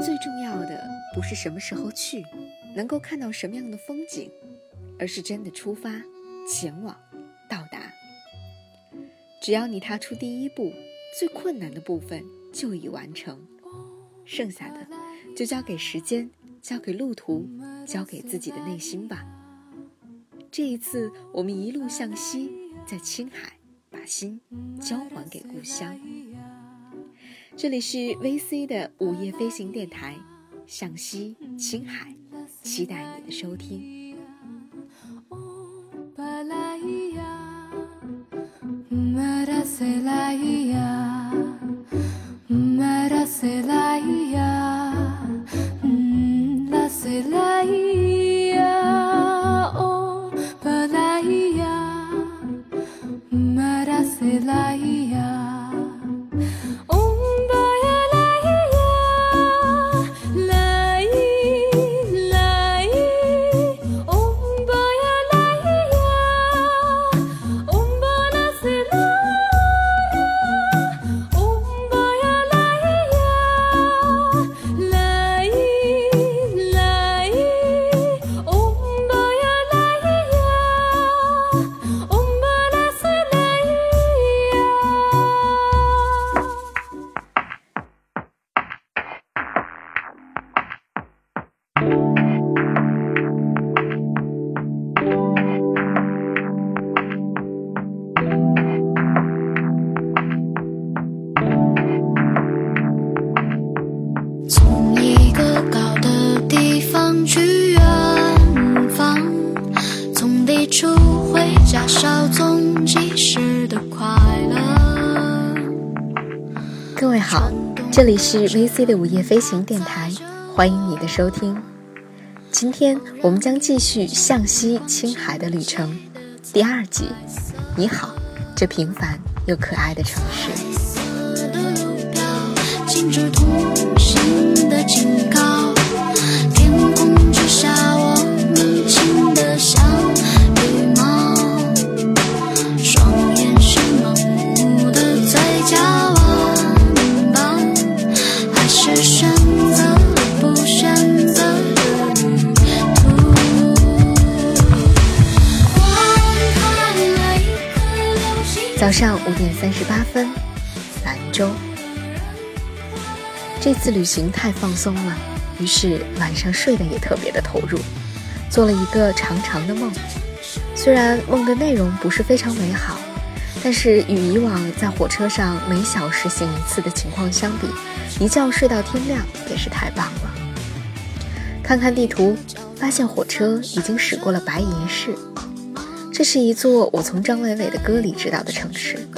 最重要的不是什么时候去，能够看到什么样的风景，而是真的出发、前往、到达。只要你踏出第一步，最困难的部分就已完成，剩下的就交给时间，交给路途，交给自己的内心吧。这一次，我们一路向西，在青海把心交还给故乡。这里是 VC 的午夜飞行电台，向西青海，期待你的收听。是 VC 的午夜飞行电台，欢迎你的收听。今天我们将继续向西青海的旅程，第二集。你好，这平凡又可爱的城市。早上五点三十八分，兰州。这次旅行太放松了，于是晚上睡得也特别的投入，做了一个长长的梦。虽然梦的内容不是非常美好，但是与以往在火车上每小时醒一次的情况相比，一觉睡到天亮也是太棒了。看看地图，发现火车已经驶过了白银市。这是一座我从张伟伟的歌里知道的城市，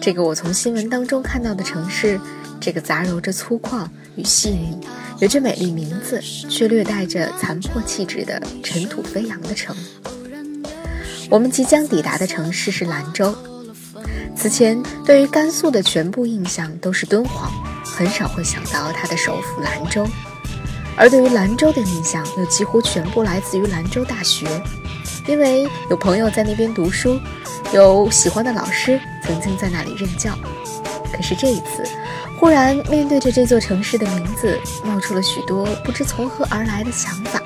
这个我从新闻当中看到的城市，这个杂糅着粗犷与细腻，有着美丽名字却略带着残破气质的尘土飞扬的城。我们即将抵达的城市是兰州。此前对于甘肃的全部印象都是敦煌，很少会想到它的首府兰州，而对于兰州的印象又几乎全部来自于兰州大学。因为有朋友在那边读书，有喜欢的老师曾经在那里任教。可是这一次，忽然面对着这座城市的名字，冒出了许多不知从何而来的想法。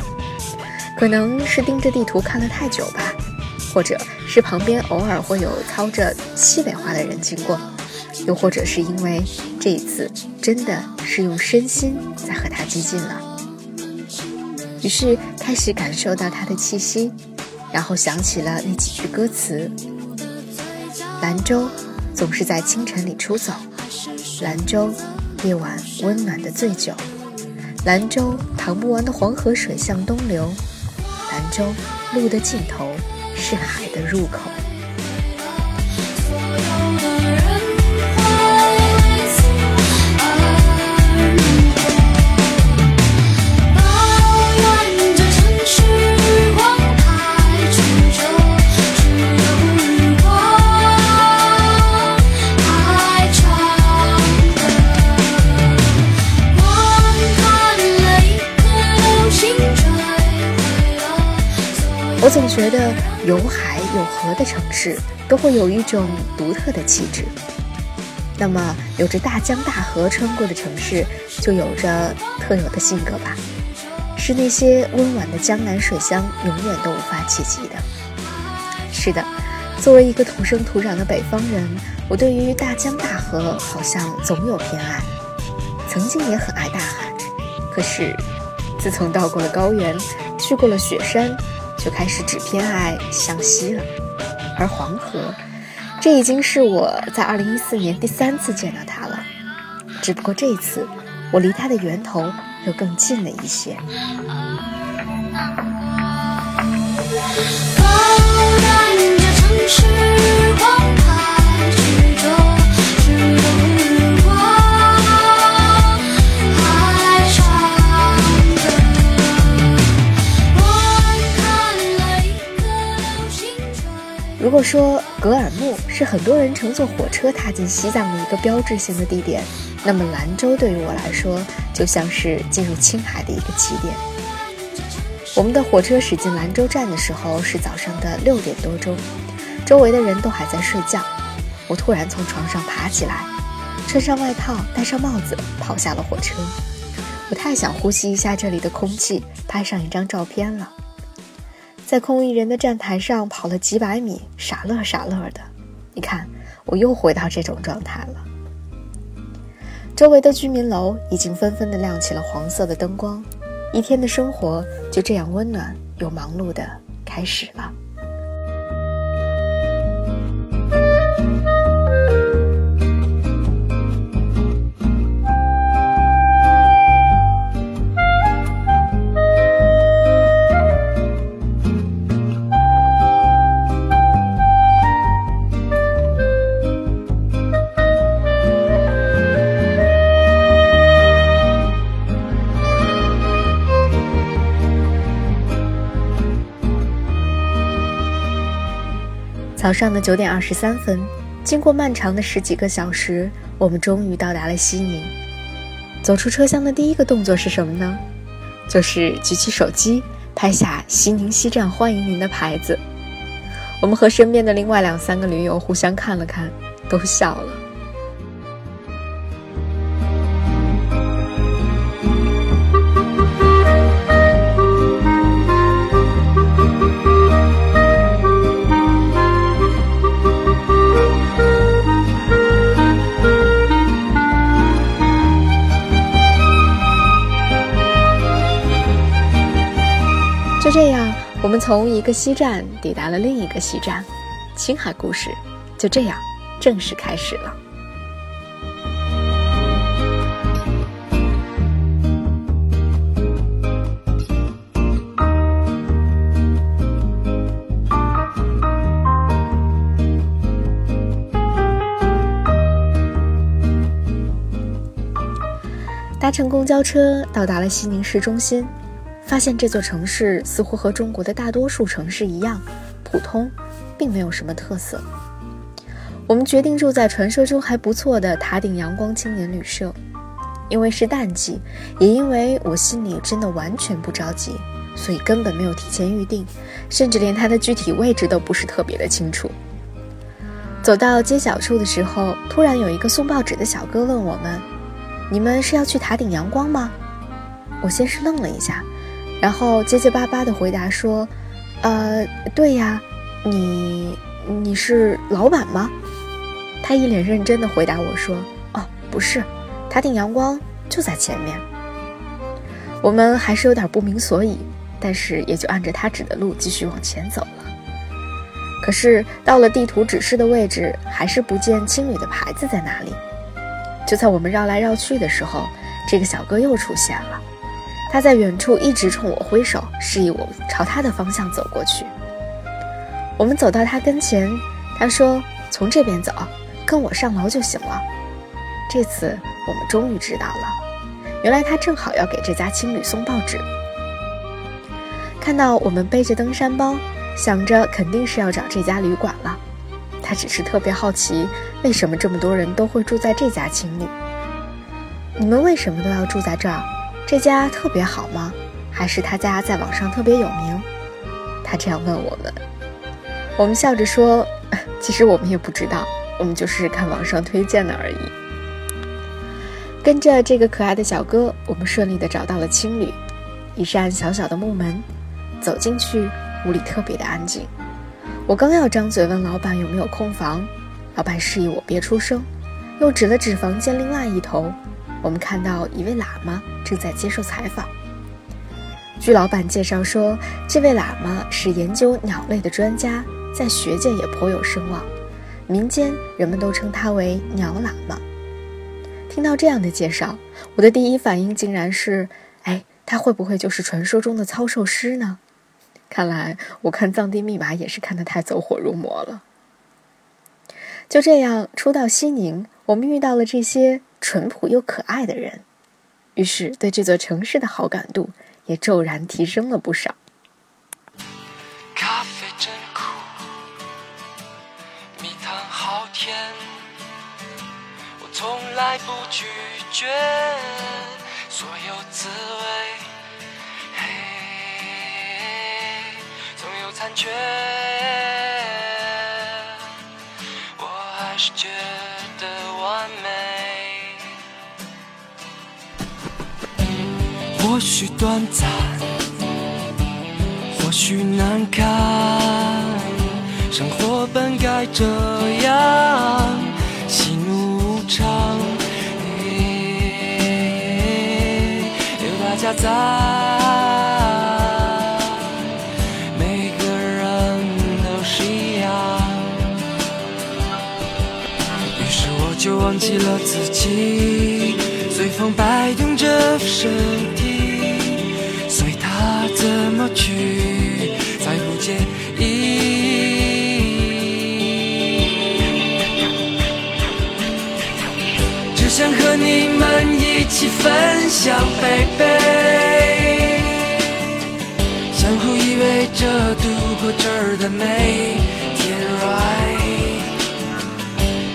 可能是盯着地图看了太久吧，或者是旁边偶尔会有操着西北话的人经过，又或者是因为这一次真的是用身心在和他接近了，于是开始感受到他的气息。然后想起了那几句歌词：兰州总是在清晨里出走，兰州夜晚温暖的醉酒，兰州淌不完的黄河水向东流，兰州路的尽头是海的入口。总觉得有海有河的城市都会有一种独特的气质。那么有着大江大河穿过的城市，就有着特有的性格吧，是那些温婉的江南水乡永远都无法企及的。是的，作为一个土生土长的北方人，我对于大江大河好像总有偏爱，曾经也很爱大海，可是自从到过了高原，去过了雪山，就开始只偏爱向西了，而黄河。这已经是我在二零一四年第三次见到它了，只不过这一次我离它的源头又更近了一些。如果说格尔木是很多人乘坐火车踏进西藏的一个标志性的地点，那么兰州对于我来说就像是进入青海的一个起点。我们的火车驶进兰州站的时候是早上的六点多钟，周围的人都还在睡觉。我突然从床上爬起来，穿上外套，戴上帽子，跑下了火车。我太想呼吸一下这里的空气，拍上一张照片了。在空无一人的站台上跑了几百米，傻乐傻乐的。你看，我又回到这种状态了。周围的居民楼已经纷纷的亮起了黄色的灯光，一天的生活就这样温暖又忙碌的开始了。早上的九点二十三分，经过漫长的十几个小时，我们终于到达了西宁。走出车厢的第一个动作是什么呢？就是举起手机拍下“西宁西站欢迎您”的牌子。我们和身边的另外两三个驴友互相看了看，都笑了。我们从一个西站抵达了另一个西站，青海故事就这样正式开始了。搭乘公交车到达了西宁市中心。发现这座城市似乎和中国的大多数城市一样，普通，并没有什么特色。我们决定住在传说中还不错的塔顶阳光青年旅社，因为是淡季，也因为我心里真的完全不着急，所以根本没有提前预定，甚至连它的具体位置都不是特别的清楚。走到街角处的时候，突然有一个送报纸的小哥问我们：“你们是要去塔顶阳光吗？”我先是愣了一下。然后结结巴巴地回答说：“呃，对呀，你你是老板吗？”他一脸认真地回答我说：“哦，不是，塔顶阳光就在前面。”我们还是有点不明所以，但是也就按着他指的路继续往前走了。可是到了地图指示的位置，还是不见青旅的牌子在哪里。就在我们绕来绕去的时候，这个小哥又出现了。他在远处一直冲我挥手，示意我朝他的方向走过去。我们走到他跟前，他说：“从这边走，跟我上楼就行了。”这次我们终于知道了，原来他正好要给这家青旅送报纸。看到我们背着登山包，想着肯定是要找这家旅馆了。他只是特别好奇，为什么这么多人都会住在这家青旅？你们为什么都要住在这儿？这家特别好吗？还是他家在网上特别有名？他这样问我们，我们笑着说：“其实我们也不知道，我们就是看网上推荐的而已。跟着这个可爱的小哥，我们顺利的找到了青旅，一扇小小的木门，走进去，屋里特别的安静。我刚要张嘴问老板有没有空房，老板示意我别出声，又指了指房间另外一头，我们看到一位喇嘛正在接受采访。据老板介绍说，这位喇嘛是研究鸟类的专家，在学界也颇有声望，民间人们都称他为“鸟喇嘛”。听到这样的介绍，我的第一反应竟然是：哎，他会不会就是传说中的操兽师呢？看来我看《藏地密码》也是看得太走火入魔了。就这样，初到西宁，我们遇到了这些淳朴又可爱的人，于是对这座城市的好感度也骤然提升了不少。咖啡真苦，蜜糖好甜。我从来不拒绝所有滋味，嘿，总有残缺，许短暂，或许难堪，生活本该这样。喜怒无常，有大家在，每个人都是一样。于是我就忘记了自己，随风摆动着身体，么去，再不介意。只想和你们一起分享，baby，相互依偎着度过这儿的每天。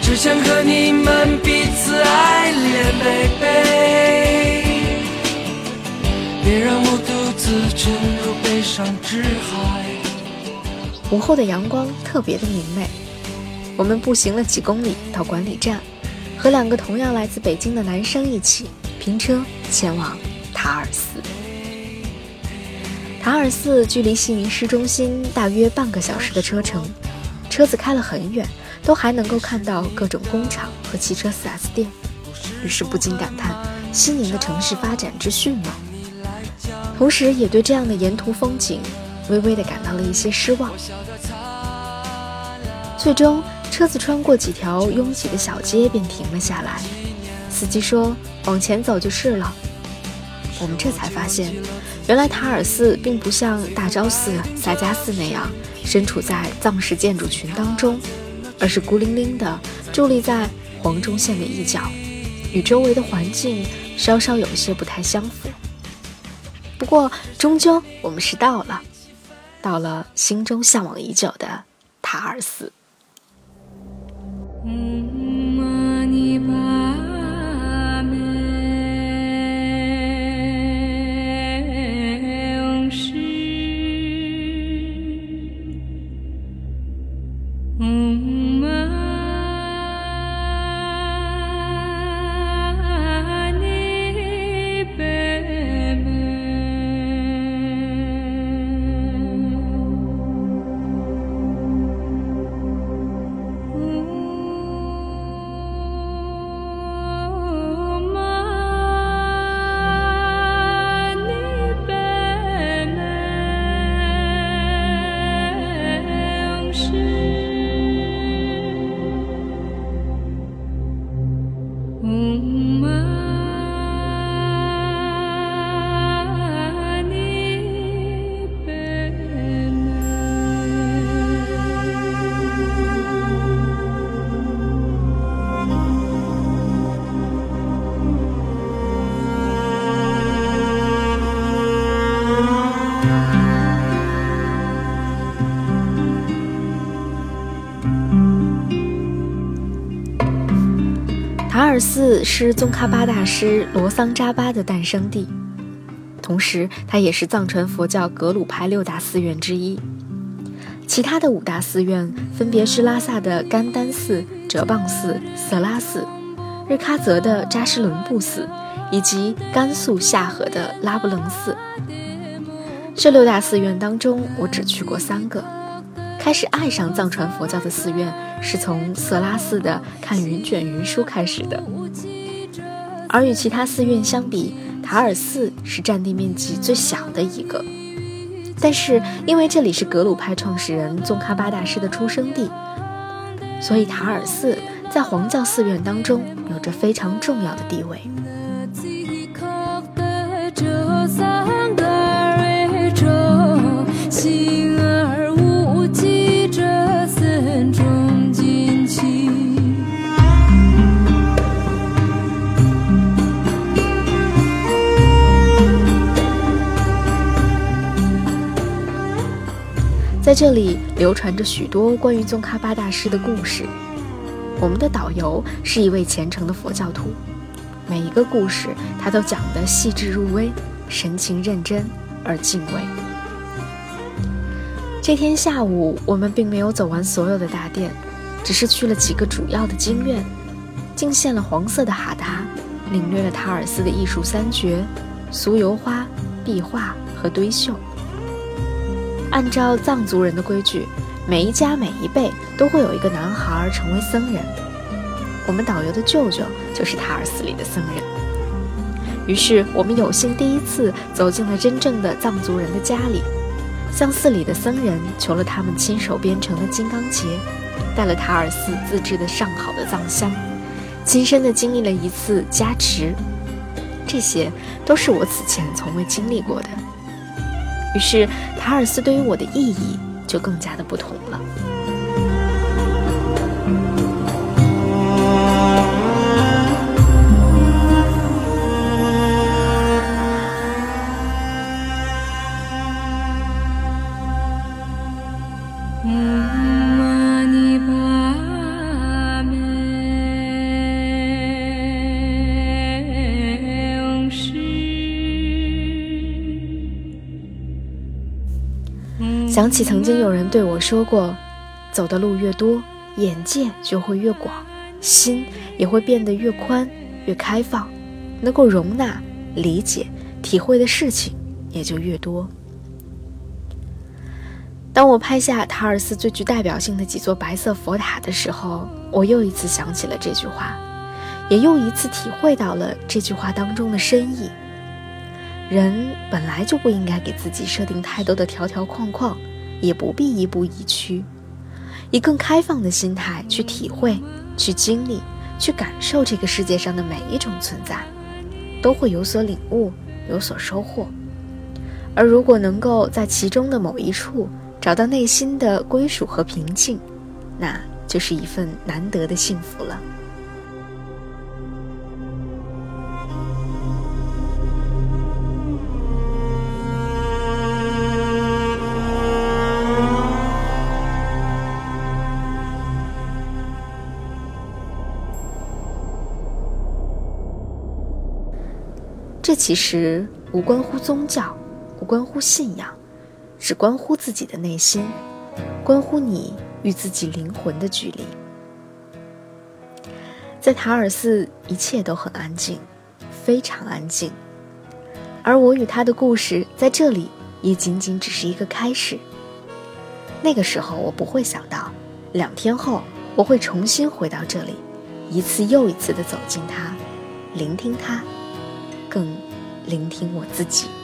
只想和你们彼此爱恋，baby，别让我独自沉入悲伤之海。午后的阳光特别的明媚，我们步行了几公里到管理站。和两个同样来自北京的男生一起拼车前往塔尔寺。塔尔寺距离西宁市中心大约半个小时的车程，车子开了很远，都还能够看到各种工厂和汽车 4S 店，于是不禁感叹西宁的城市发展之迅猛，同时也对这样的沿途风景微微的感到了一些失望。最终。车子穿过几条拥挤的小街，便停了下来。司机说：“往前走就是了。”我们这才发现，原来塔尔寺并不像大昭寺、萨迦寺那样身处在藏式建筑群当中，而是孤零零地伫立在黄忠县的一角，与周围的环境稍稍有些不太相符。不过，终究我们是到了，到了心中向往已久的塔尔寺。寺是宗喀巴大师罗桑扎巴的诞生地，同时它也是藏传佛教格鲁派六大寺院之一。其他的五大寺院分别是拉萨的甘丹寺、哲蚌寺、色拉寺，日喀则的扎什伦布寺，以及甘肃夏河的拉卜楞寺。这六大寺院当中，我只去过三个。开始爱上藏传佛教的寺院，是从色拉寺的看云卷云舒开始的。而与其他寺院相比，塔尔寺是占地面积最小的一个。但是因为这里是格鲁派创始人宗喀巴大师的出生地，所以塔尔寺在黄教寺院当中有着非常重要的地位。在这里流传着许多关于宗喀巴大师的故事。我们的导游是一位虔诚的佛教徒，每一个故事他都讲得细致入微，神情认真而敬畏。这天下午，我们并没有走完所有的大殿，只是去了几个主要的经院，敬献了黄色的哈达，领略了塔尔寺的艺术三绝：酥油花、壁画和堆绣。按照藏族人的规矩，每一家每一辈都会有一个男孩成为僧人。我们导游的舅舅就是塔尔寺里的僧人。于是我们有幸第一次走进了真正的藏族人的家里，向寺里的僧人求了他们亲手编成的金刚结，带了塔尔寺自制的上好的藏香，亲身的经历了一次加持。这些都是我此前从未经历过的。于是，塔尔斯对于我的意义就更加的不同了。想起曾经有人对我说过：“走的路越多，眼界就会越广，心也会变得越宽、越开放，能够容纳、理解、体会的事情也就越多。”当我拍下塔尔寺最具代表性的几座白色佛塔的时候，我又一次想起了这句话，也又一次体会到了这句话当中的深意。人本来就不应该给自己设定太多的条条框框，也不必亦步亦趋，以更开放的心态去体会、去经历、去感受这个世界上的每一种存在，都会有所领悟、有所收获。而如果能够在其中的某一处找到内心的归属和平静，那就是一份难得的幸福了。其实无关乎宗教，无关乎信仰，只关乎自己的内心，关乎你与自己灵魂的距离。在塔尔寺，一切都很安静，非常安静，而我与他的故事在这里也仅仅只是一个开始。那个时候，我不会想到，两天后我会重新回到这里，一次又一次地走进他，聆听他。更聆听我自己。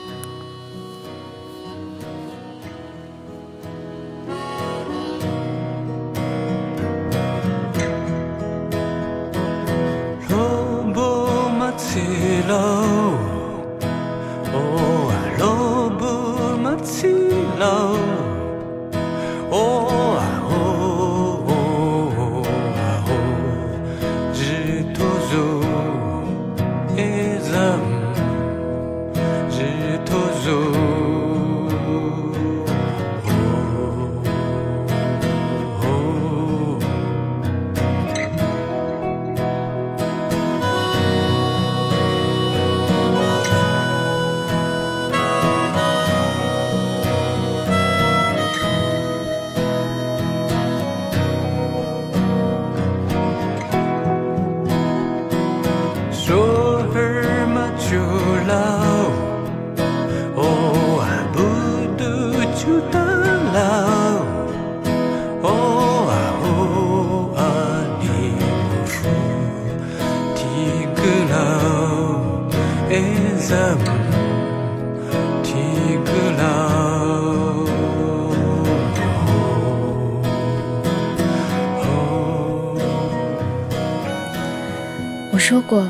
说过，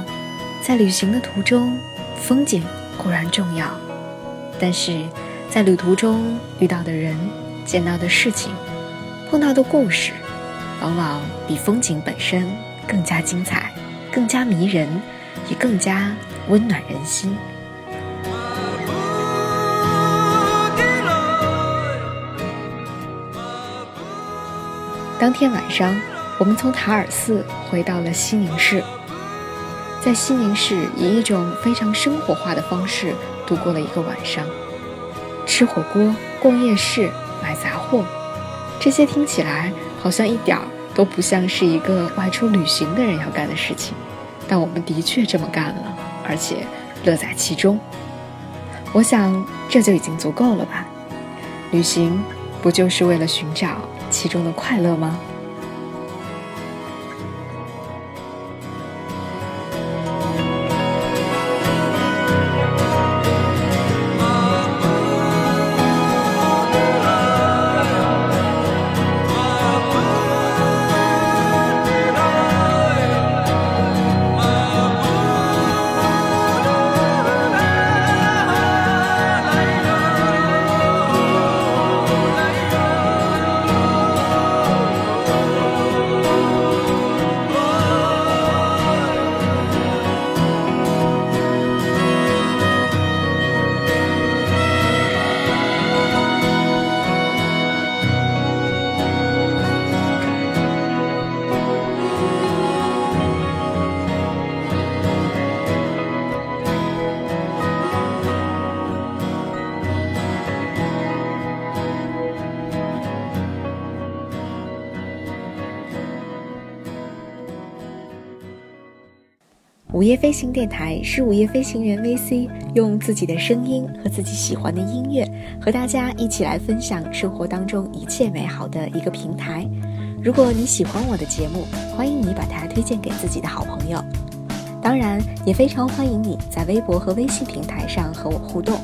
在旅行的途中，风景固然重要，但是在旅途中遇到的人、见到的事情、碰到的故事，往往比风景本身更加精彩、更加迷人，也更加温暖人心。当天晚上，我们从塔尔寺回到了西宁市。在西宁市，以一种非常生活化的方式度过了一个晚上，吃火锅、逛夜市、买杂货，这些听起来好像一点儿都不像是一个外出旅行的人要干的事情，但我们的确这么干了，而且乐在其中。我想这就已经足够了吧？旅行不就是为了寻找其中的快乐吗？飞行电台是午夜飞行员 VC 用自己的声音和自己喜欢的音乐，和大家一起来分享生活当中一切美好的一个平台。如果你喜欢我的节目，欢迎你把它推荐给自己的好朋友。当然，也非常欢迎你在微博和微信平台上和我互动。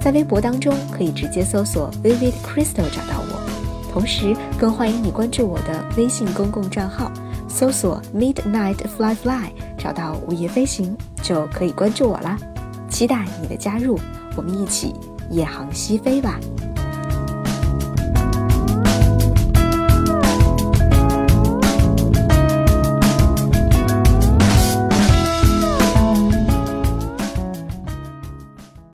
在微博当中可以直接搜索 Vivid Crystal 找到我，同时更欢迎你关注我的微信公共账号。搜索 Midnight Fly Fly，找到午夜飞行就可以关注我啦。期待你的加入，我们一起夜航西飞吧。